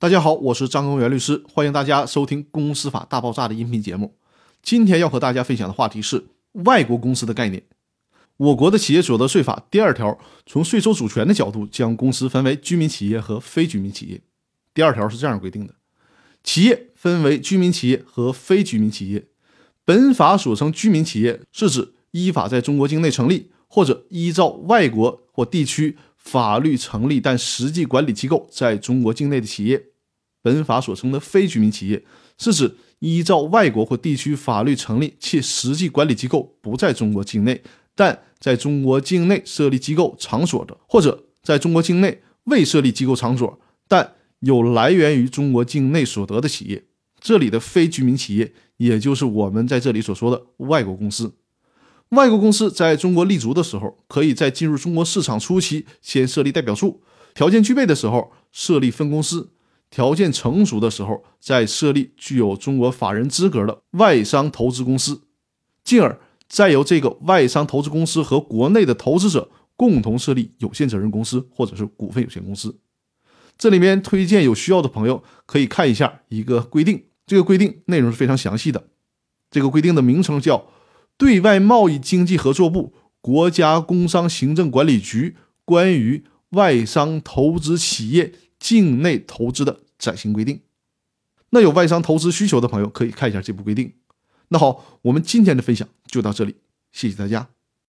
大家好，我是张根源律师，欢迎大家收听《公司法大爆炸》的音频节目。今天要和大家分享的话题是外国公司的概念。我国的企业所得税法第二条从税收主权的角度，将公司分为居民企业和非居民企业。第二条是这样规定的：企业分为居民企业和非居民企业。本法所称居民企业，是指依法在中国境内成立或者依照外国或地区法律成立但实际管理机构在中国境内的企业。本法所称的非居民企业，是指依照外国或地区法律成立且实际管理机构不在中国境内。但在中国境内设立机构场所的，或者在中国境内未设立机构场所，但有来源于中国境内所得的企业，这里的非居民企业，也就是我们在这里所说的外国公司。外国公司在中国立足的时候，可以在进入中国市场初期先设立代表处，条件具备的时候设立分公司，条件成熟的时候再设立具有中国法人资格的外商投资公司，进而。再由这个外商投资公司和国内的投资者共同设立有限责任公司或者是股份有限公司。这里面推荐有需要的朋友可以看一下一个规定，这个规定内容是非常详细的。这个规定的名称叫《对外贸易经济合作部国家工商行政管理局关于外商投资企业境内投资的暂行规定》。那有外商投资需求的朋友可以看一下这部规定。那好，我们今天的分享就到这里，谢谢大家。